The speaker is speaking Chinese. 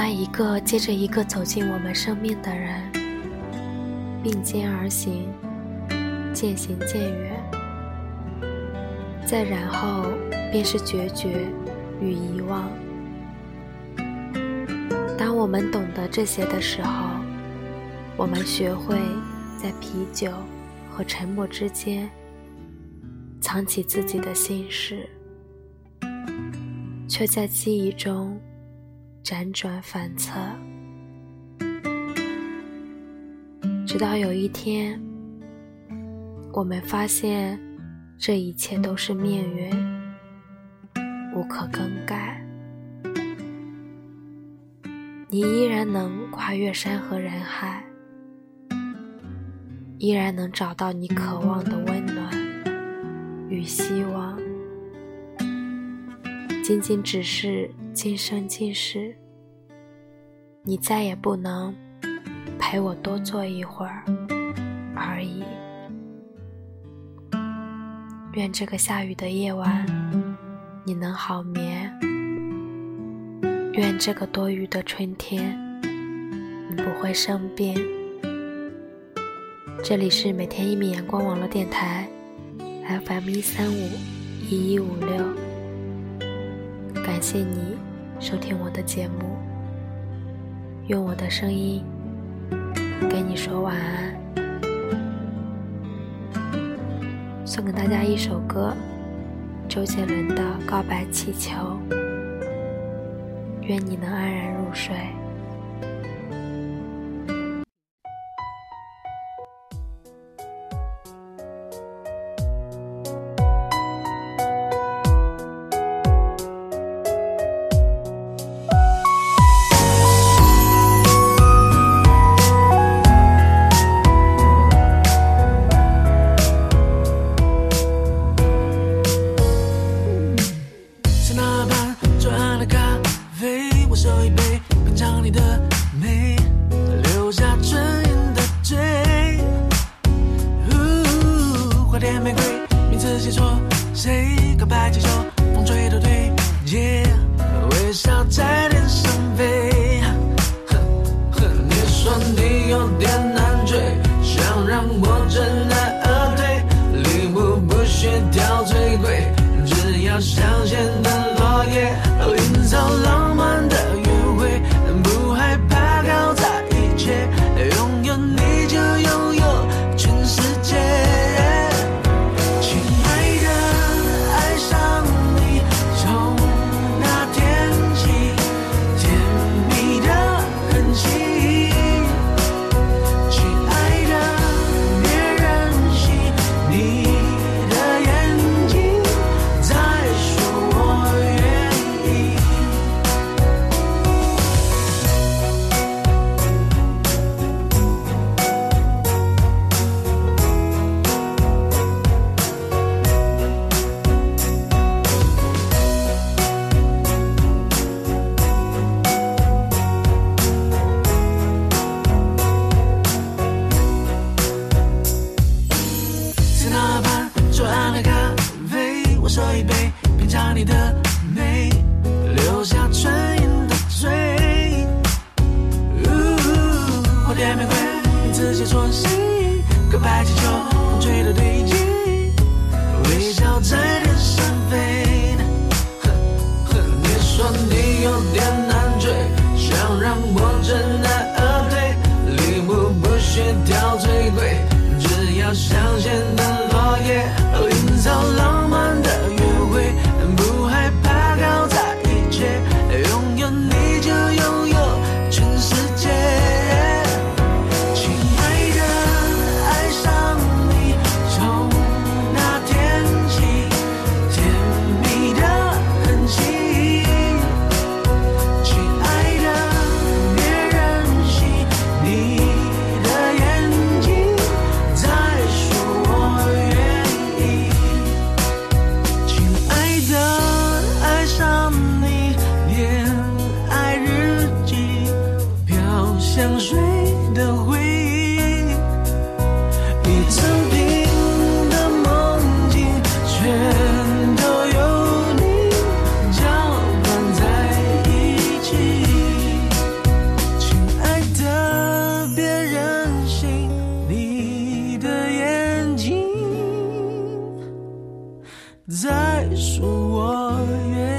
那一个接着一个走进我们生命的人，并肩而行，渐行渐远。再然后，便是决绝与遗忘。当我们懂得这些的时候，我们学会在啤酒和沉默之间藏起自己的心事，却在记忆中辗转反侧，直到有一天，我们发现这一切都是命运，无可更改。你依然能跨越山河人海，依然能找到你渴望的温暖与希望。仅仅只是今生今世，你再也不能陪我多坐一会儿而已。愿这个下雨的夜晚，你能好眠。愿这个多雨的春天，你不会生病。这里是每天一米阳光网络电台，FM 一三五一一五六。感谢你收听我的节目，用我的声音跟你说晚安。送给大家一首歌，周杰伦的《告白气球》。愿你能安然入睡。I'll. 一杯，品尝你的美，留下唇印的嘴。蝴蝶玫瑰，你自己做戏，告白气球，风吹到堆积，微笑在天上飞。你说你有点难追，想让我知难而退，礼物不需挑最贵，只要香榭的。再说我愿